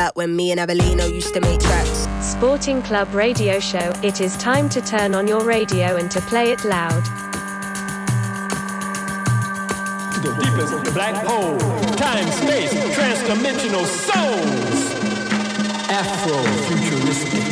Back when me and Abelino used to make tracks. Sporting Club Radio Show. It is time to turn on your radio and to play it loud. The deepest black hole, time, space, transdimensional souls. Afro futuristic.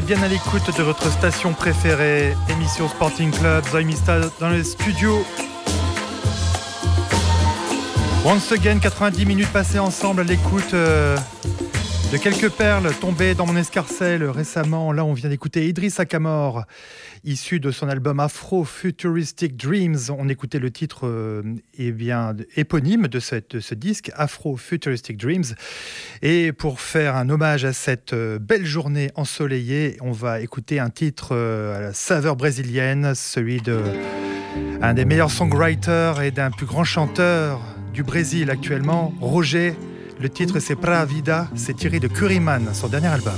Bien à l'écoute de votre station préférée, émission Sporting Club, Zoimista dans le studio. Once again, 90 minutes passées ensemble à l'écoute euh, de quelques perles tombées dans mon escarcelle récemment. Là, on vient d'écouter Idriss Akamor, issu de son album Afro Futuristic Dreams. On écoutait le titre euh, eh bien, éponyme de, ce disque, Afro Futuristic Dreams. Et pour faire un hommage à cette euh, belle journée ensoleillée, on va écouter un titre euh, à la saveur brésilienne, celui de un des meilleurs songwriters et d'un plus grand chanteur du Brésil actuellement, Roger le titre c'est Pra Vida, c'est tiré de Curiman, son dernier album.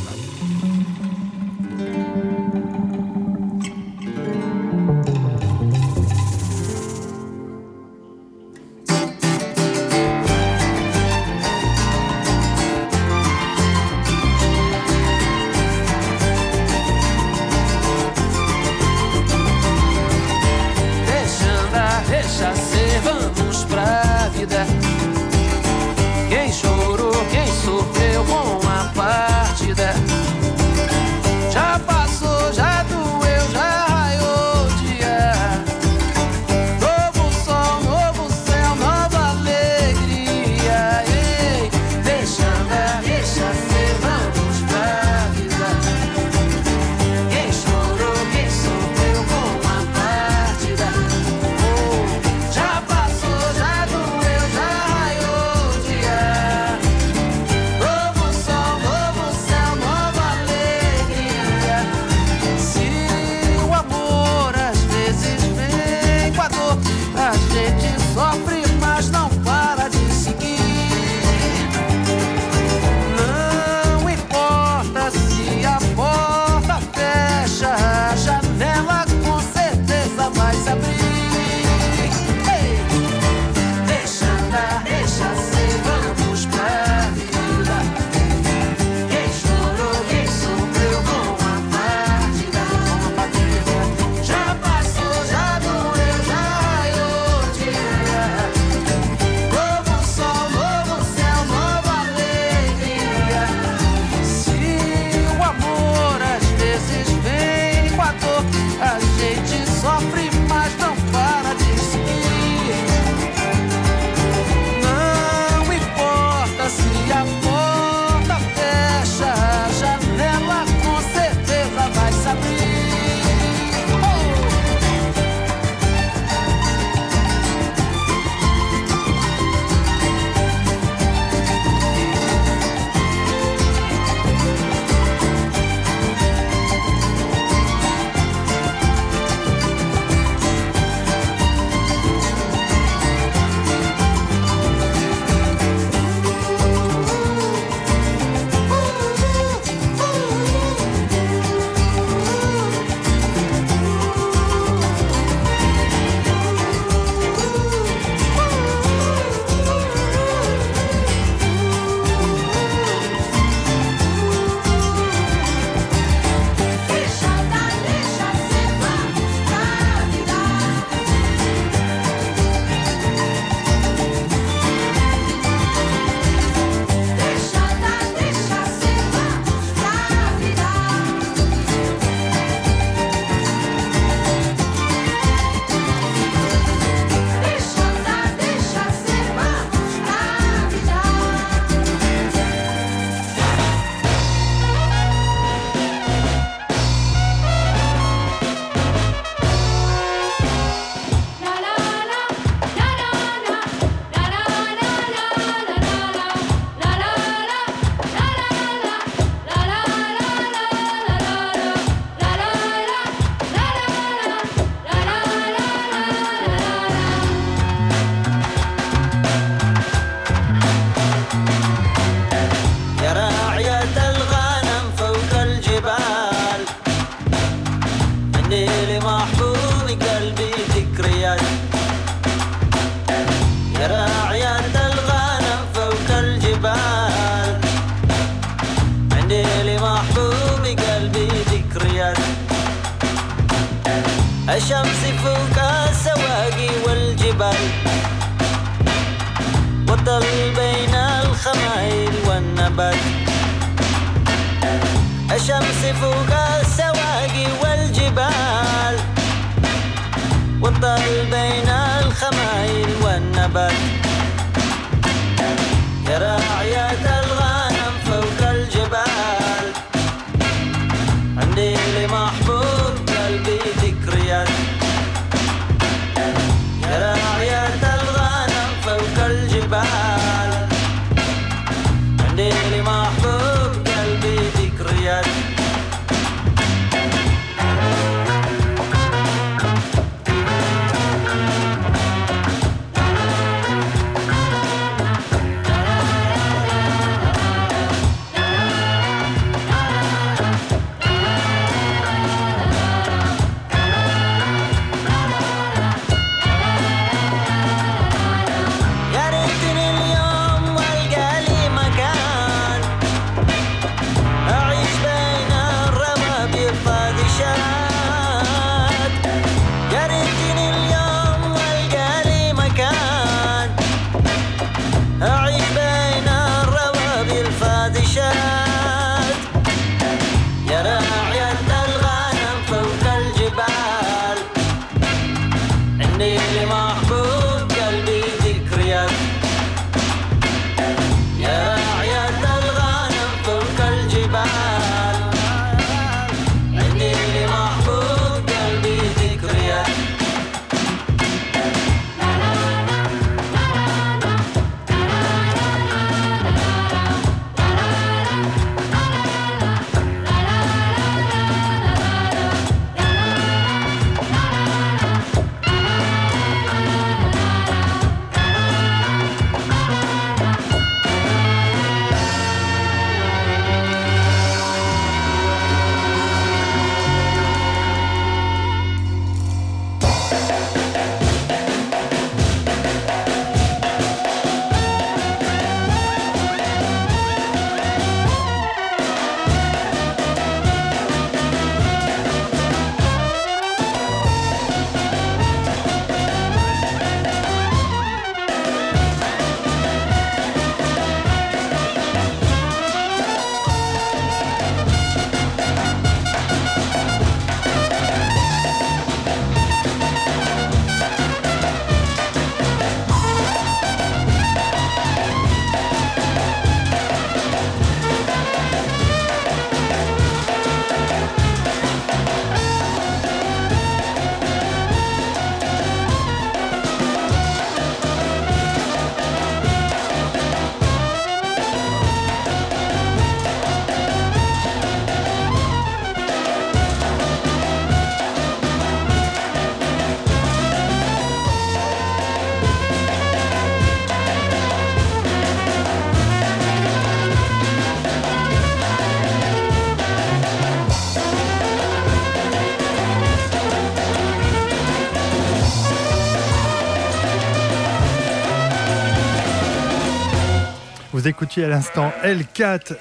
Écoutiez à l'instant. L4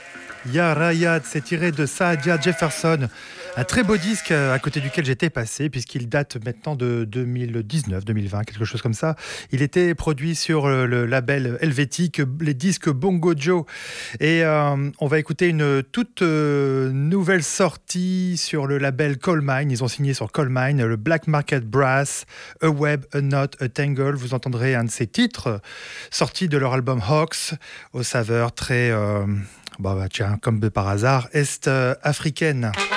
Ya Rayad, c'est tiré de Saadia Jefferson, un très beau disque euh, à côté duquel j'étais passé, puisqu'il date maintenant de 2019, 2020, quelque chose comme ça. Il était produit sur le, le label helvétique, les disques Bongo Joe. Et euh, on va écouter une toute euh, nouvelle sortie sur le label Coalmine. Ils ont signé sur Coalmine le Black Market Brass, A Web, A Knot, A Tangle. Vous entendrez un de ces titres sortis de leur album Hawks, aux saveurs très. euh, bah, bah, tiens, comme par hasard, est-africaine. يا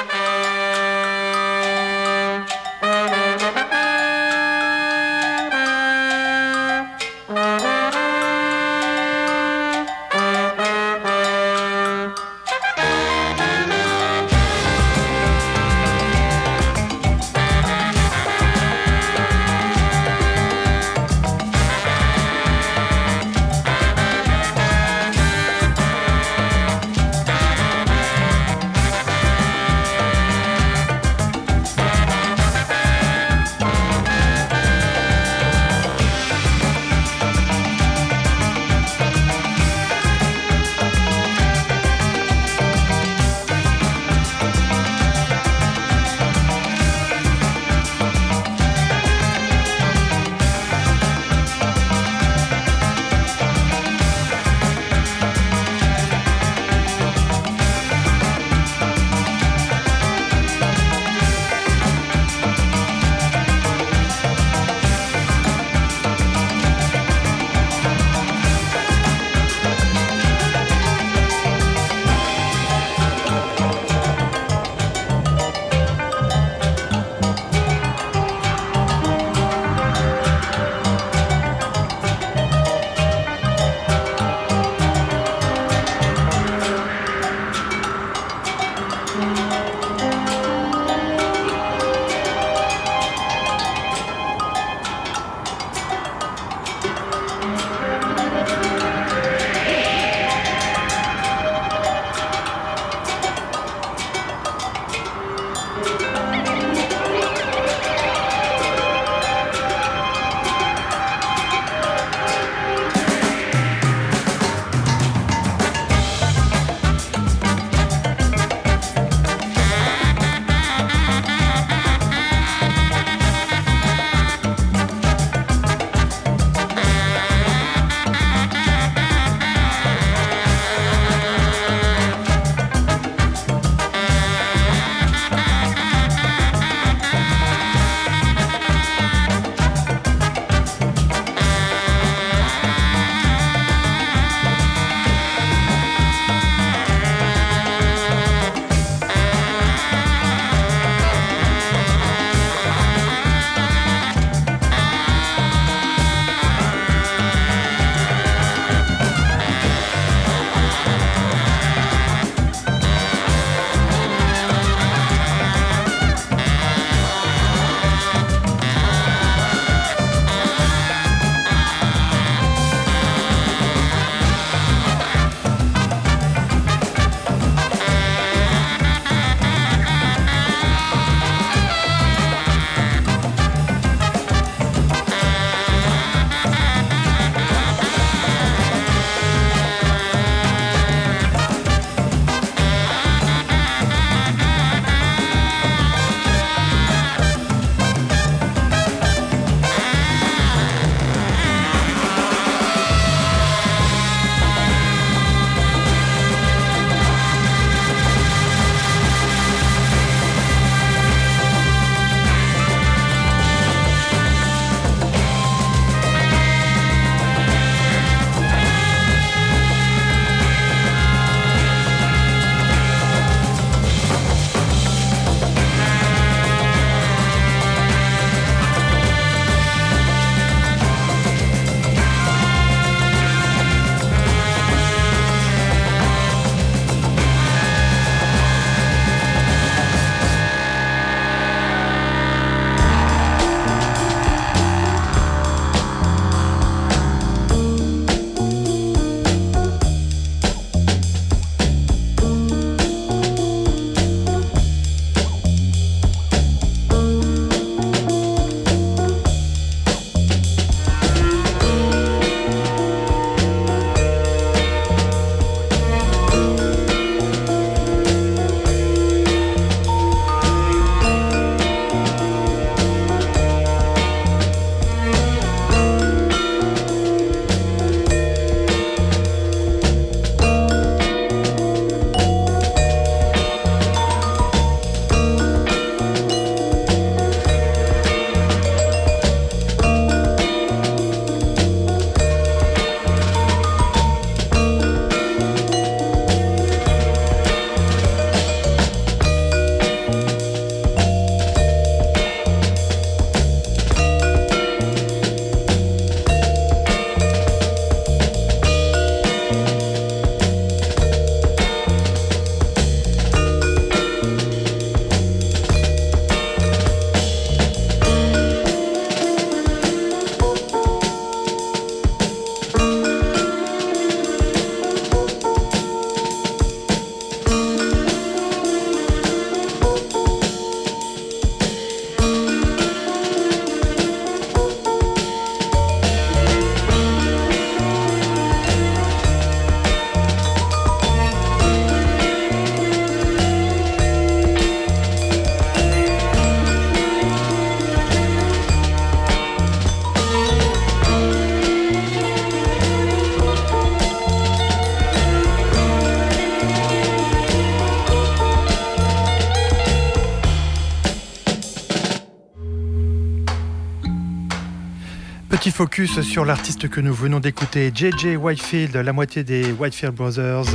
focus sur l'artiste que nous venons d'écouter, JJ Whitefield, la moitié des Whitefield Brothers,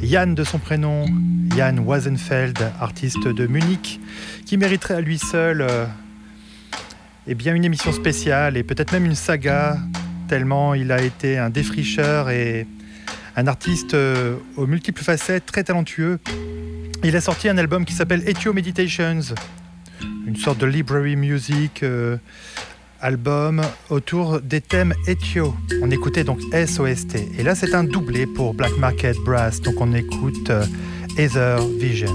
Yann de son prénom, Yann Wazenfeld, artiste de Munich, qui mériterait à lui seul euh, eh une émission spéciale et peut-être même une saga, tellement il a été un défricheur et un artiste euh, aux multiples facettes, très talentueux. Il a sorti un album qui s'appelle Ethio Meditations, une sorte de library music. euh, album autour des thèmes Ethio. On écoutait donc SOST. Et là, c'est un doublé pour Black Market Brass. Donc on écoute euh, Ether Vision.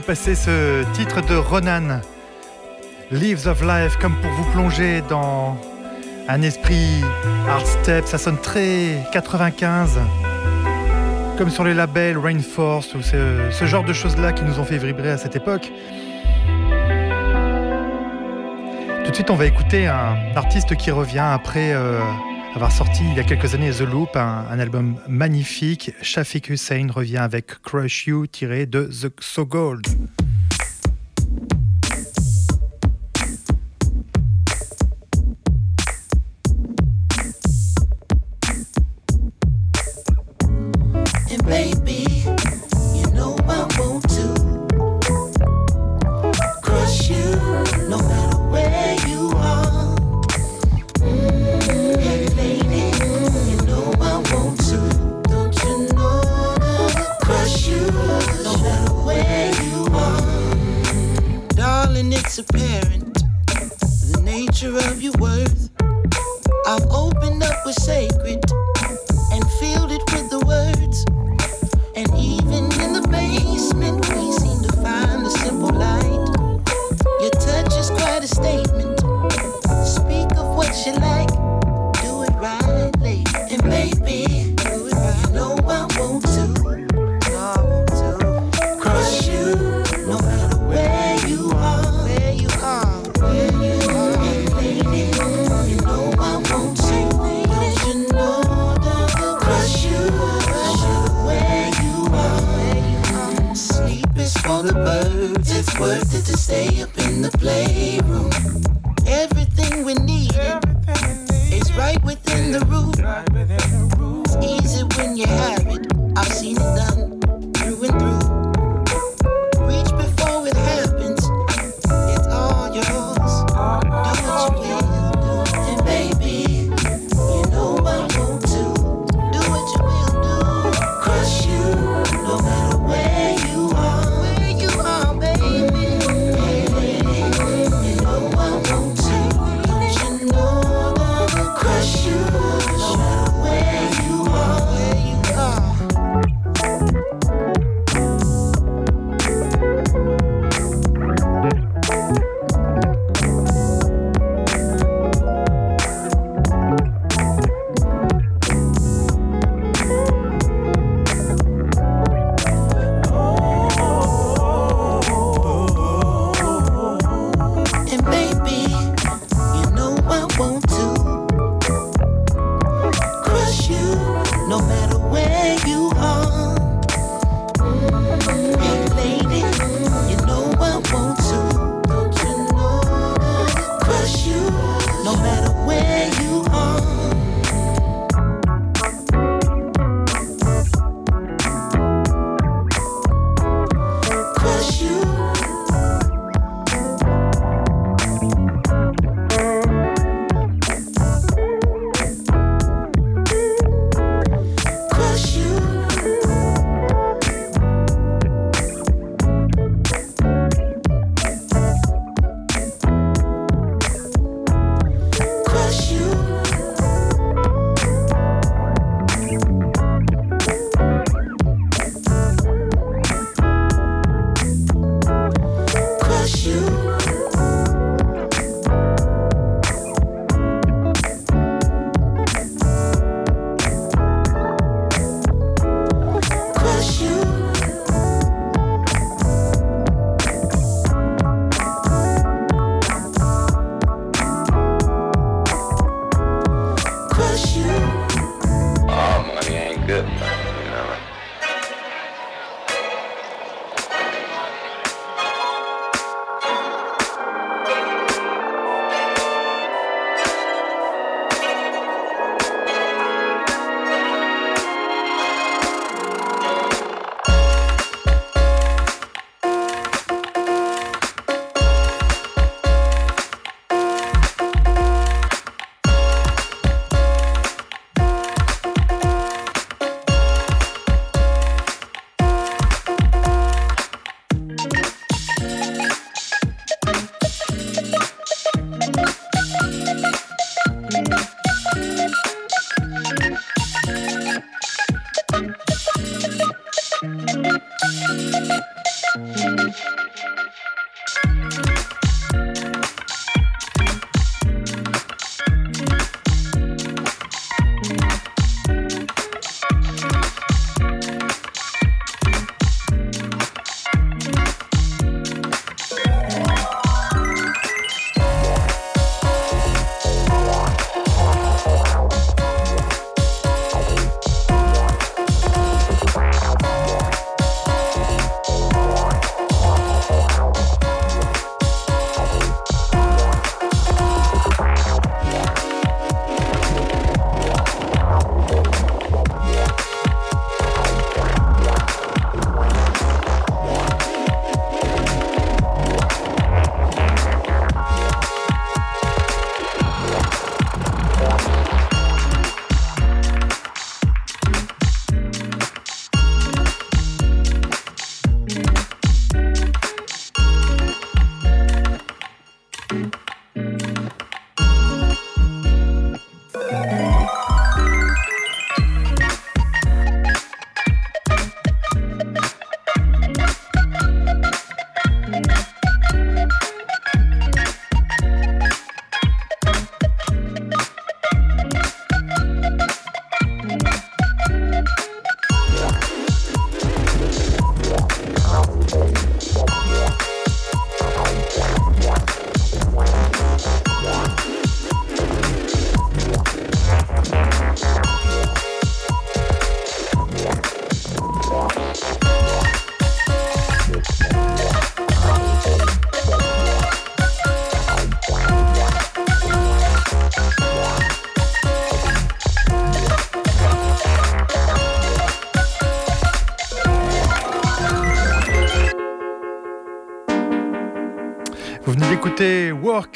vous passer ce titre de Ronan, Leaves of Life, comme pour vous plonger dans un esprit hard step. Ça sonne très 95, comme sur les labels Rainforest ou ce, genre de choses-là qui nous ont fait vibrer à cette époque. Tout de suite, on va écouter un artiste qui revient après. Euh, avoir sorti il y a quelques années The Loop, un, album magnifique. Shafiq Hussein revient avec Crush You tiré de The So Gold.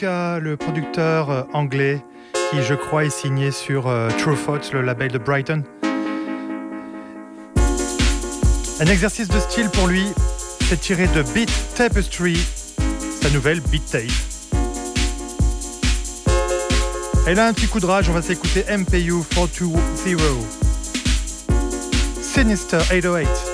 Le producteur euh, anglais, qui je crois est signé sur euh, True Thoughts, le label de Brighton. Un exercice de style pour lui, c'est tiré de Beat Tapestry, sa nouvelle Beat Tape. Et là, un petit coup de rage, on va s'écouter MPU 420. Sinister 808.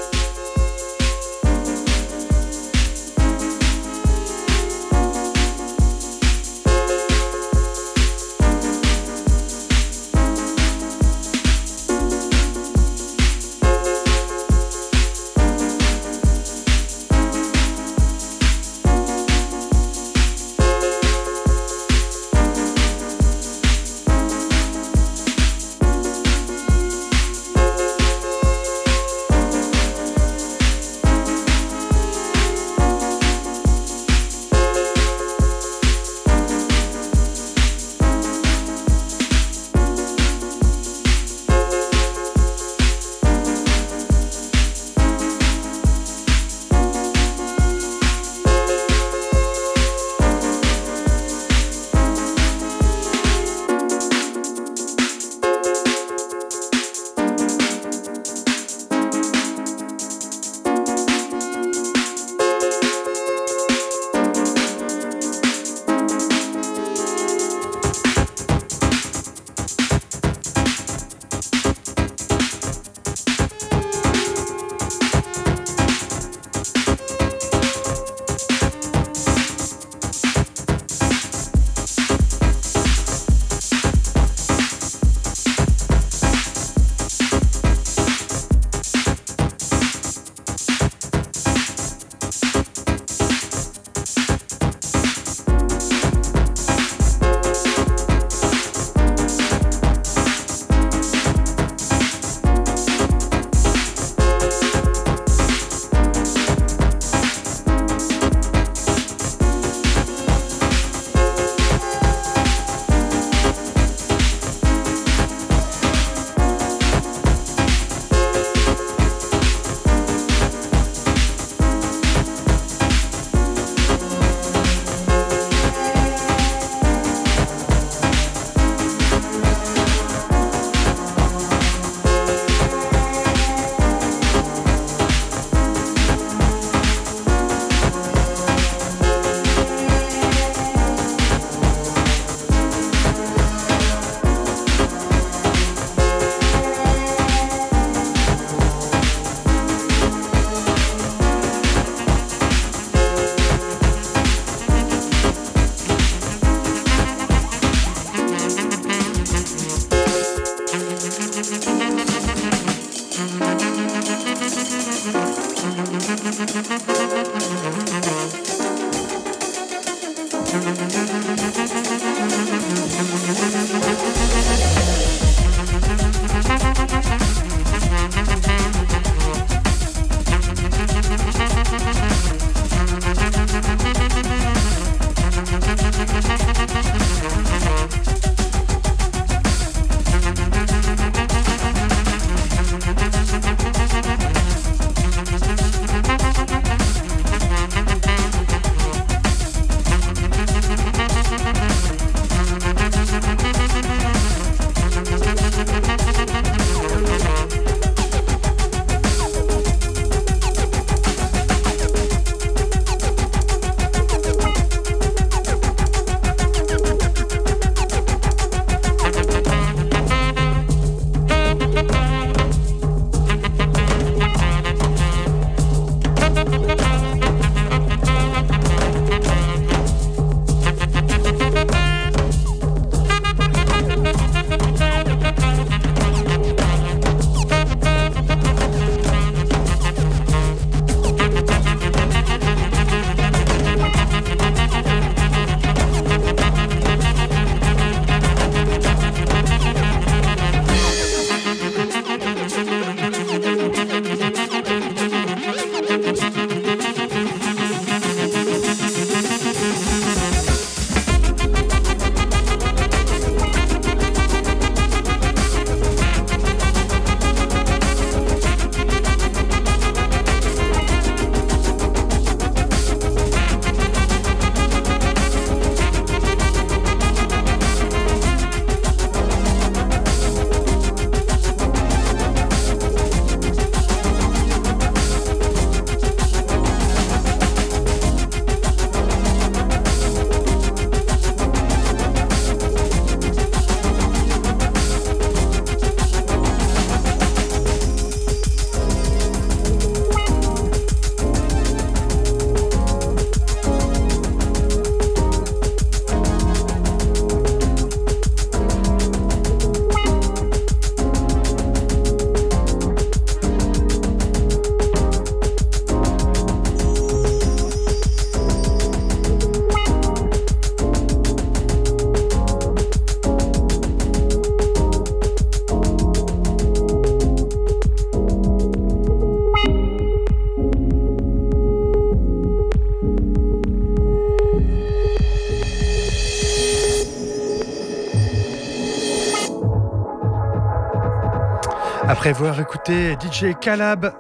Après avoir écouté DJ Calab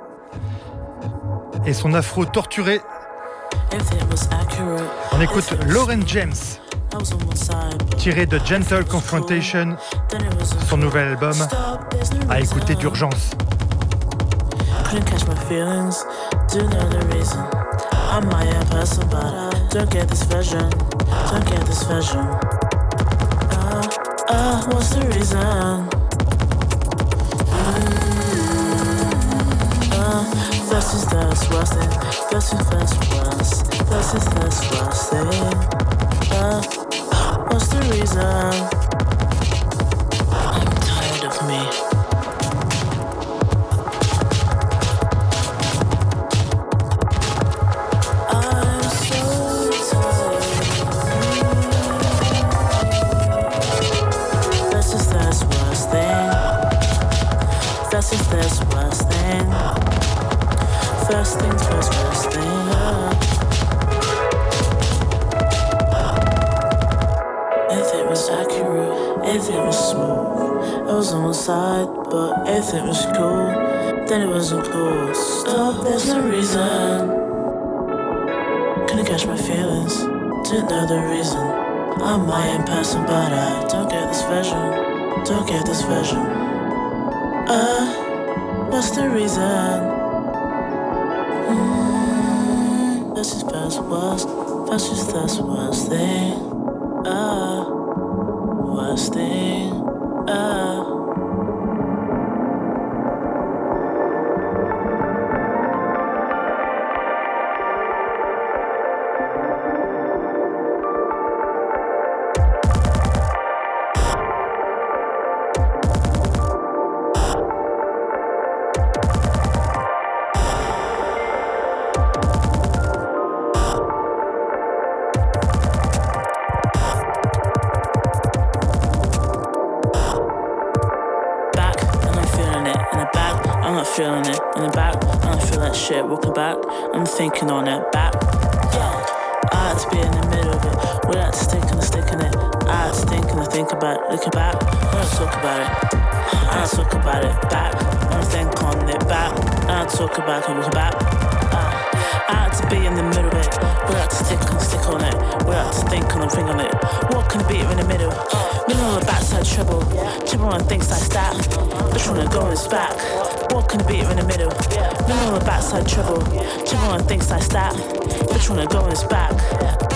et son afro torturé, on écoute Lauren James, tiré de Gentle Confrontation, son nouvel album, à écouter d'urgence. couldn't catch my feelings, do know the reason. I'm my own person, but I don't get this version, don't get this version. Uh, uh, what's the reason? This is the worst thing, this is the worst, this is the worst thing. Uh, what's the reason? My own person, but I don't get this version, don't get this version. Uh, what's the reason? Mm, this is worst, this is back, I'm thinking on it. Back, yeah. I had to be in the middle of it. Without sticking and sticking it. I had to think and think about it. Looking back, I don't talk about it. I don't talk about it. Back, I'm thinking on it. Back, I don't talk about it. Looking back. I had to be in the middle of it. Without to stick and stick on it. Without to think and think on it. What can be in the middle? Middle of the backside treble. Treble on things like that. One to go in his back? can beat her in the middle. No more backside trouble. Everyone thinks I stop, Which one I go on his back.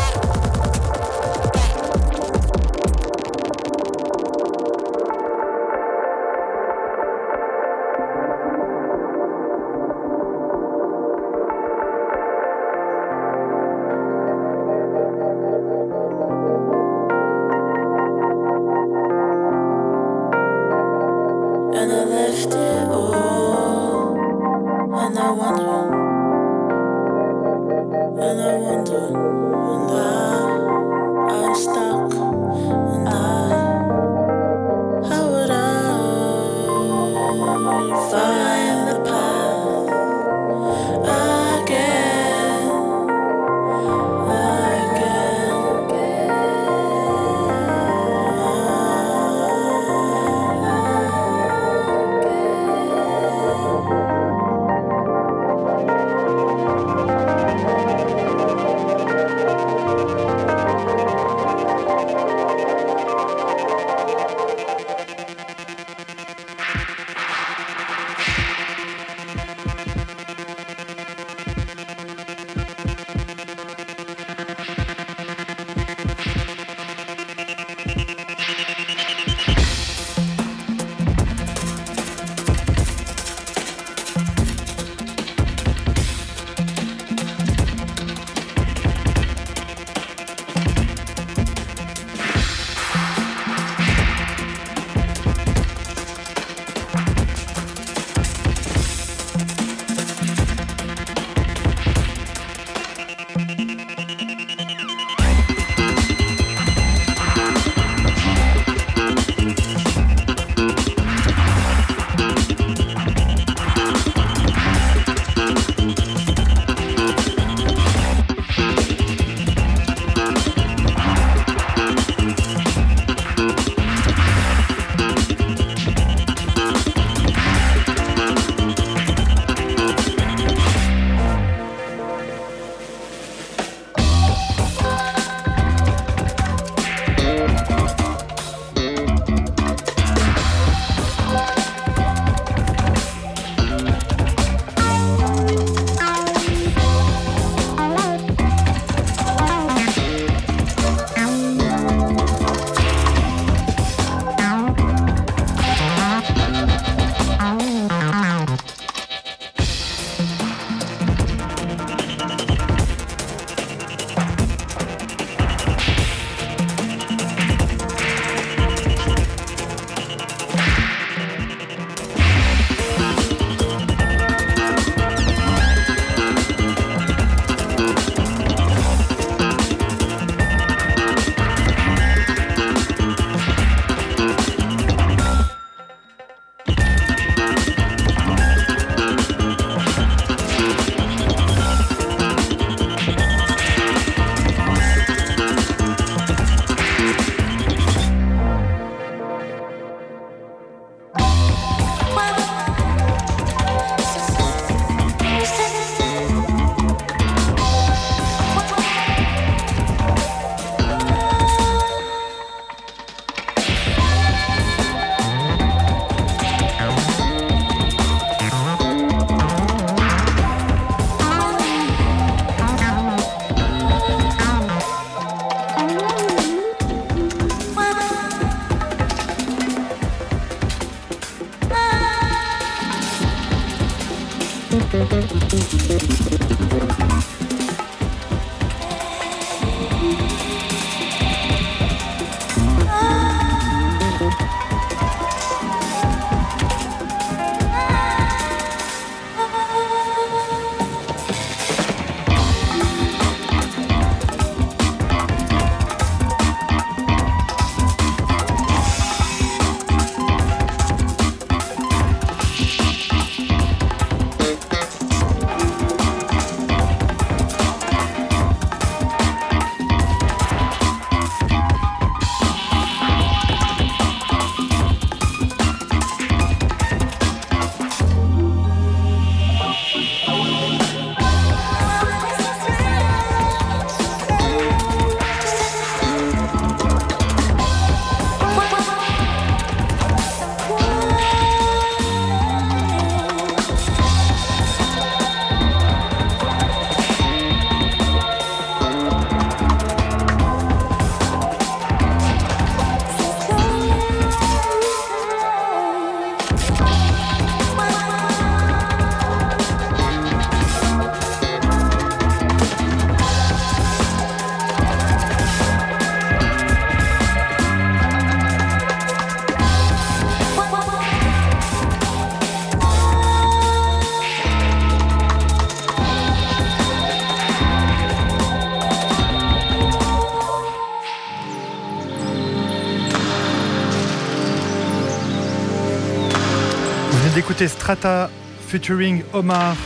Strata featuring Omar,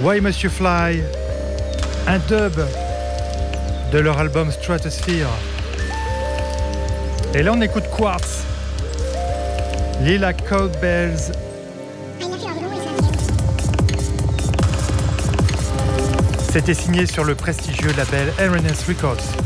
Why Must You Fly, un dub de leur album Stratosphere. Et là on écoute Quartz, Lila Cowbells. C'était signé sur le prestigieux label RNS Records.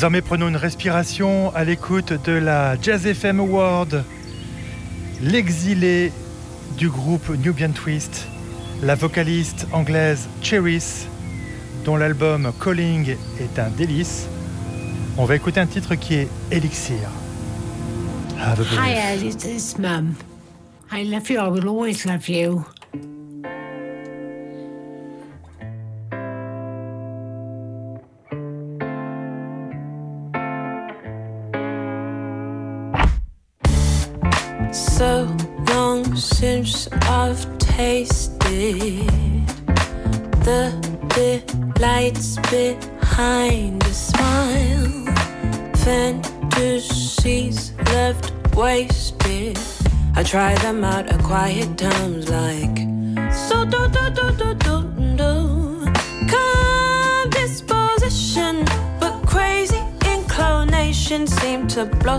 Désormais, prenons une respiration à l'écoute de la Jazz FM Award. L'exilé du groupe Nubian Twist, la vocaliste anglaise Cheris, dont l'album Calling est un délice. On va écouter un titre qui est Elixir. Have a Hi, belief. Ed, it's, it's Mum. I love you, I will always love you.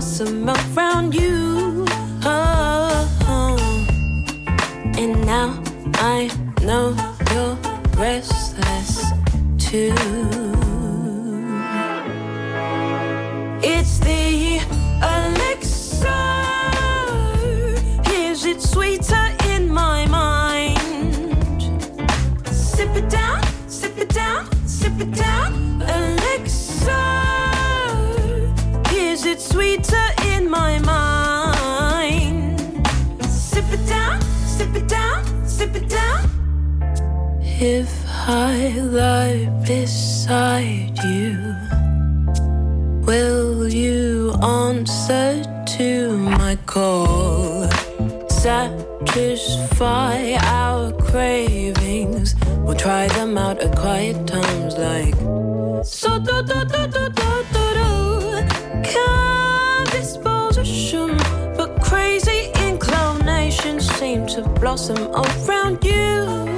Blossom If I lie beside you, will you answer to my call? Satisfy our cravings. We'll try them out at quiet times like so do do do do do do do. Calm disposition, but crazy inclinations seem to blossom around you.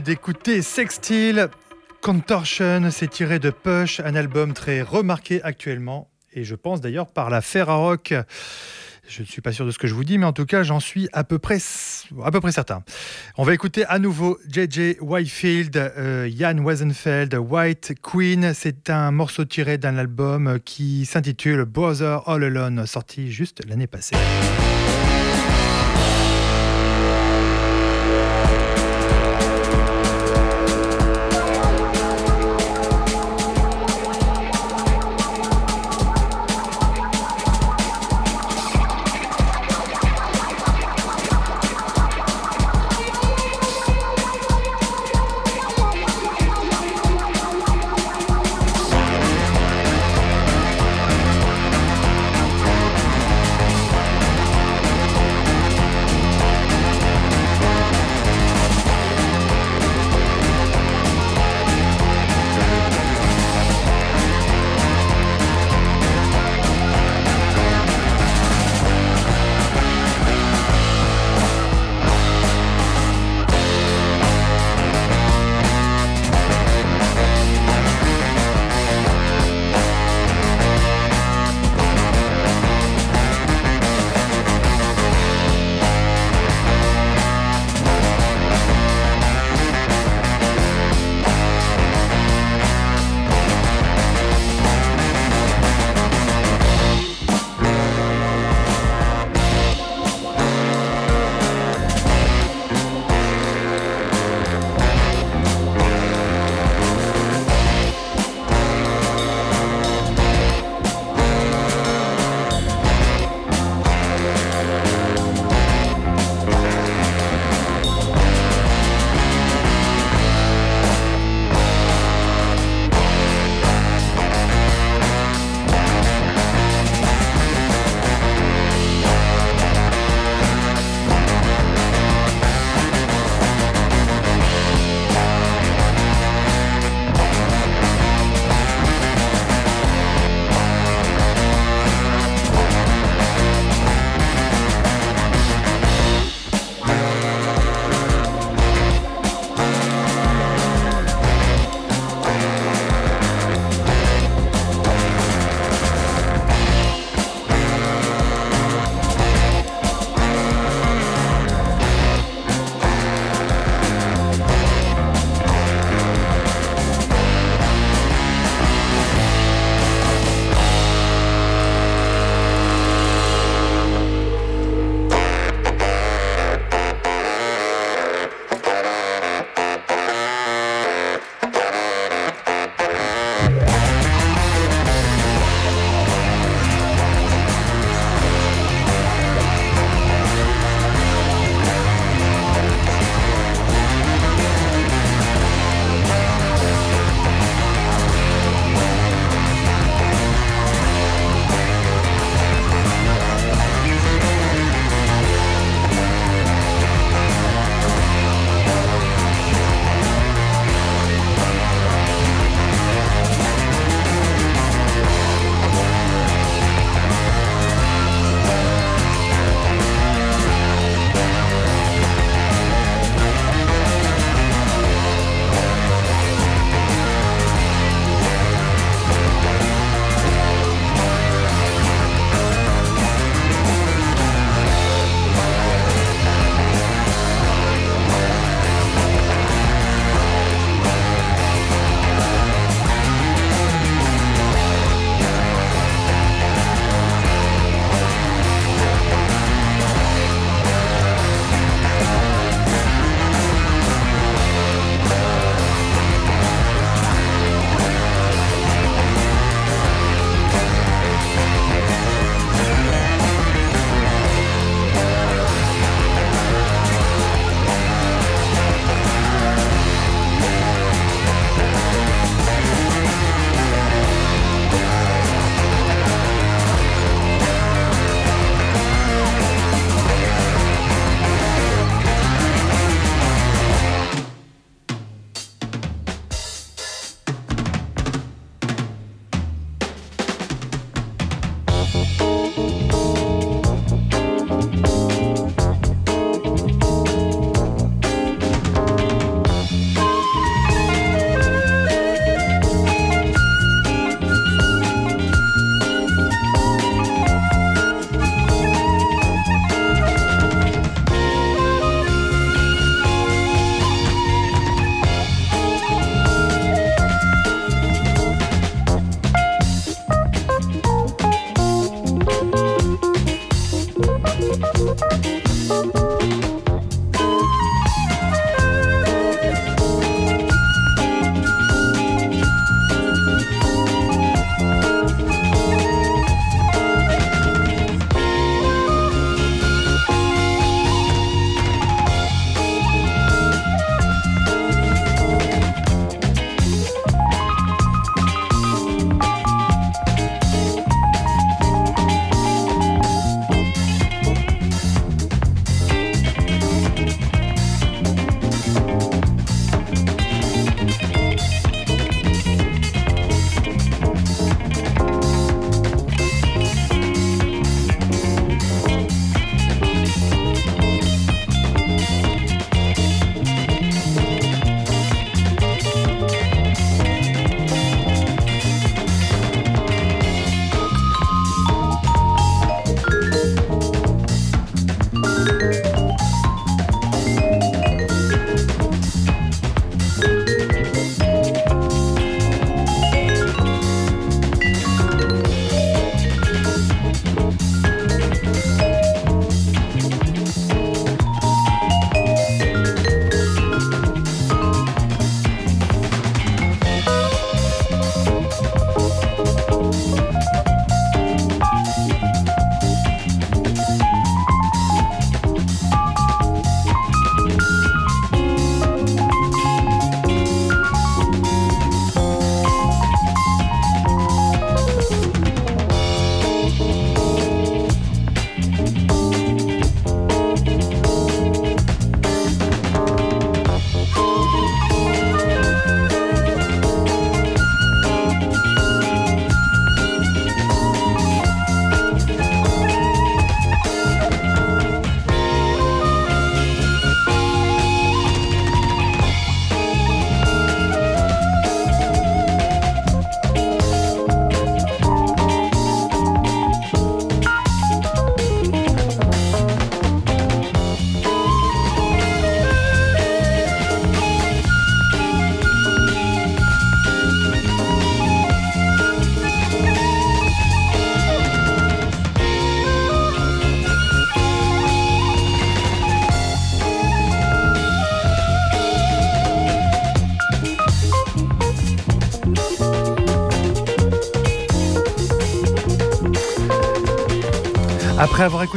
D'écouter Sextile Contortion, c'est tiré de Push, un album très remarqué actuellement, et je pense d'ailleurs par la Ferrarock. Je ne suis pas sûr de ce que je vous dis, mais en tout cas, j'en suis à peu près, à peu près certain. On va écouter à nouveau JJ Whitefield, euh, Jan Weisenfeld, White Queen. C'est un morceau tiré d'un album qui s'intitule Brother All Alone, sorti juste l'année passée.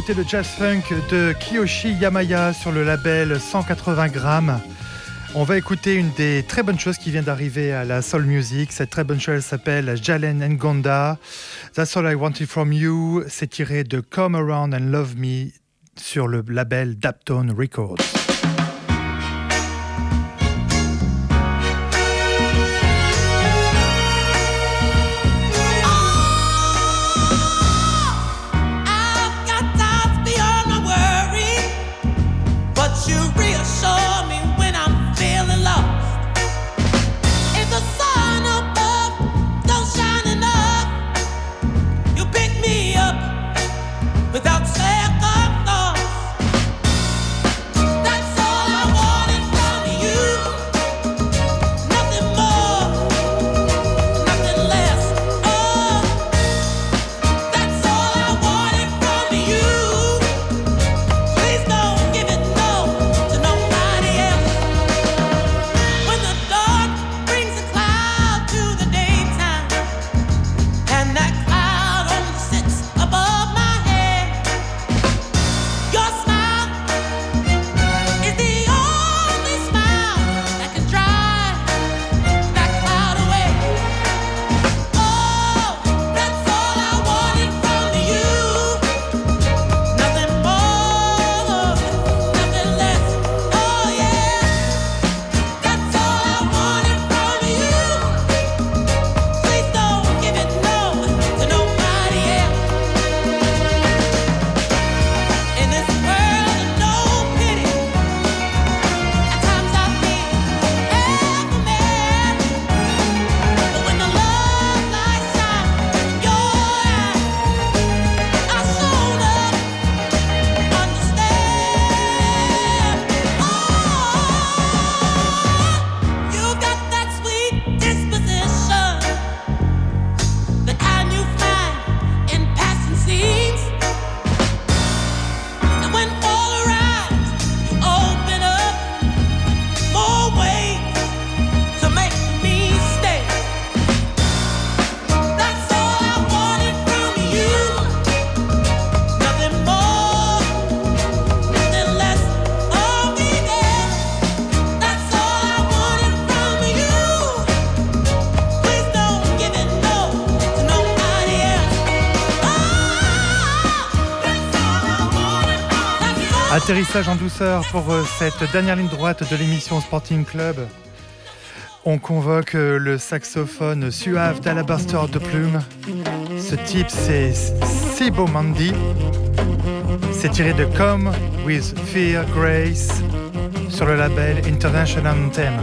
C'était le jazz funk de Kiyoshi Yamaya sur le label 180 grammes. On va écouter une des très bonnes choses qui vient d'arriver à la Soul Music. Cette très bonne chose s'appelle Jalen Ngonda. That's All I Wanted From You. C'est tiré de Come Around and Love Me sur le label Daptone Records. Atterrissage en douceur pour euh, cette dernière ligne droite de l'émission Sporting Club. On convoque euh, le saxophone suave d'Alabaster de Plume. Ce type, c'est Sibomandy. C'est tiré de Come with Fear Grace sur le label International Anthem.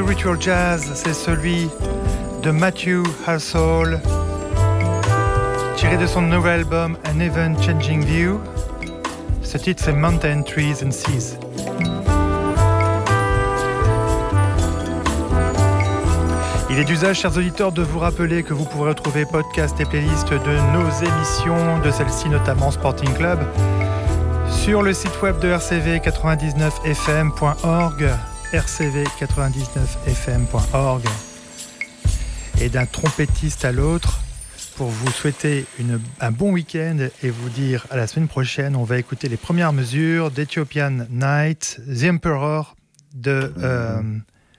Spiritual jazz, c'est celui de Matthew Halsall, tiré de son nouvel album An Even Changing View. Ce titre c'est Mountain Trees and Seas. Il est d'usage, chers auditeurs, de vous rappeler que vous pourrez retrouver podcast et playlist de nos émissions, de celle-ci notamment Sporting Club, sur le site web de rcv99fm.org, rcv99fm.org. Et d'un trompettiste à l'autre, pour vous souhaiter un bon week-end et vous dire à la semaine prochaine, on va écouter les premières mesures d'Ethiopian Night, The Emperor de euh,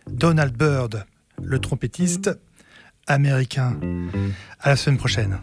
Donald Byrd, le trompettiste américain. À la semaine prochaine.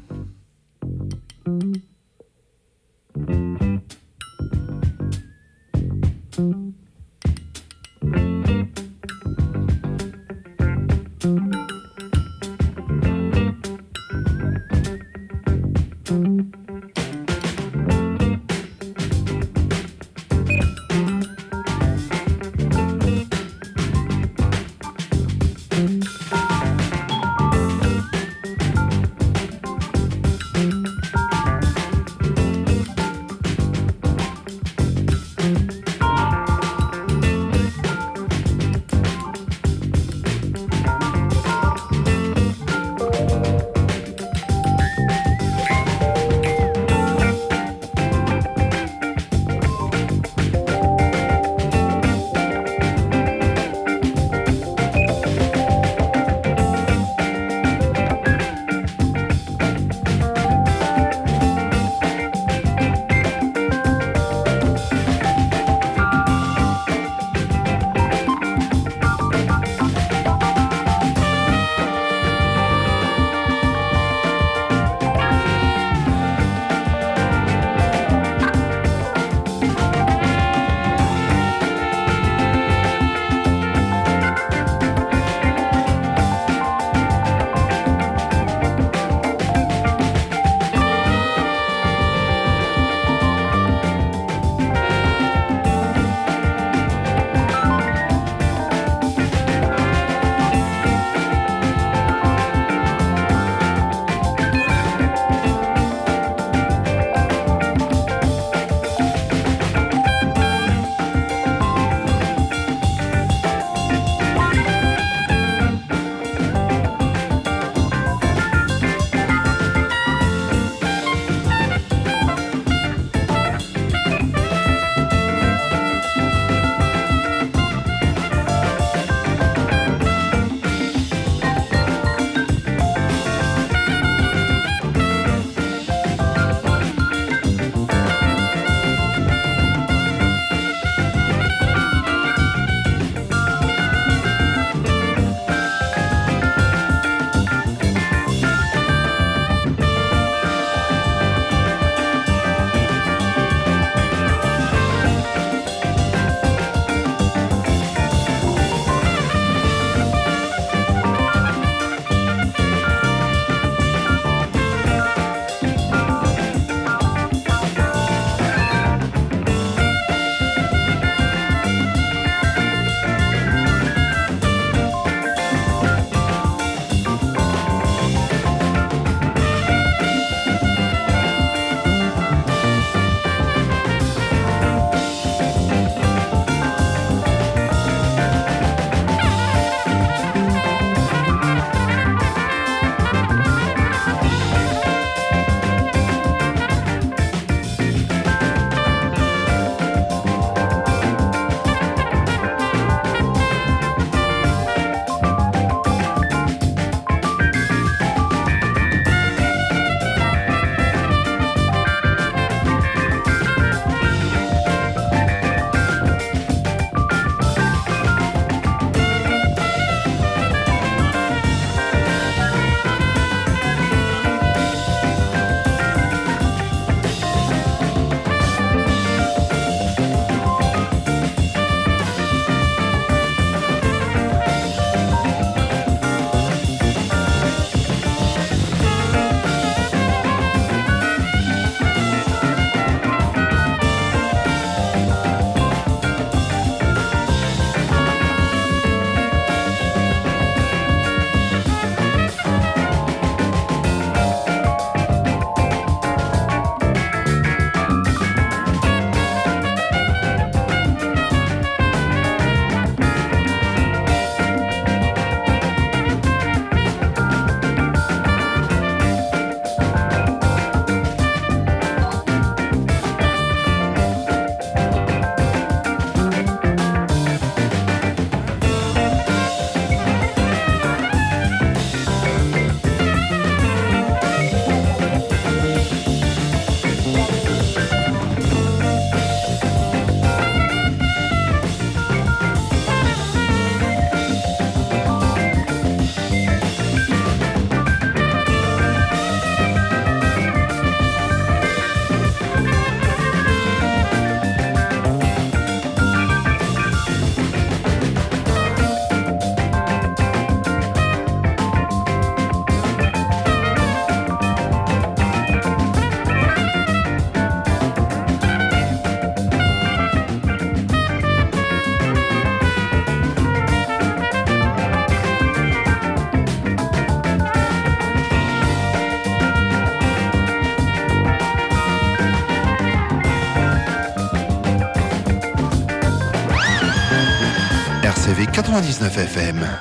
RCV 99 FM.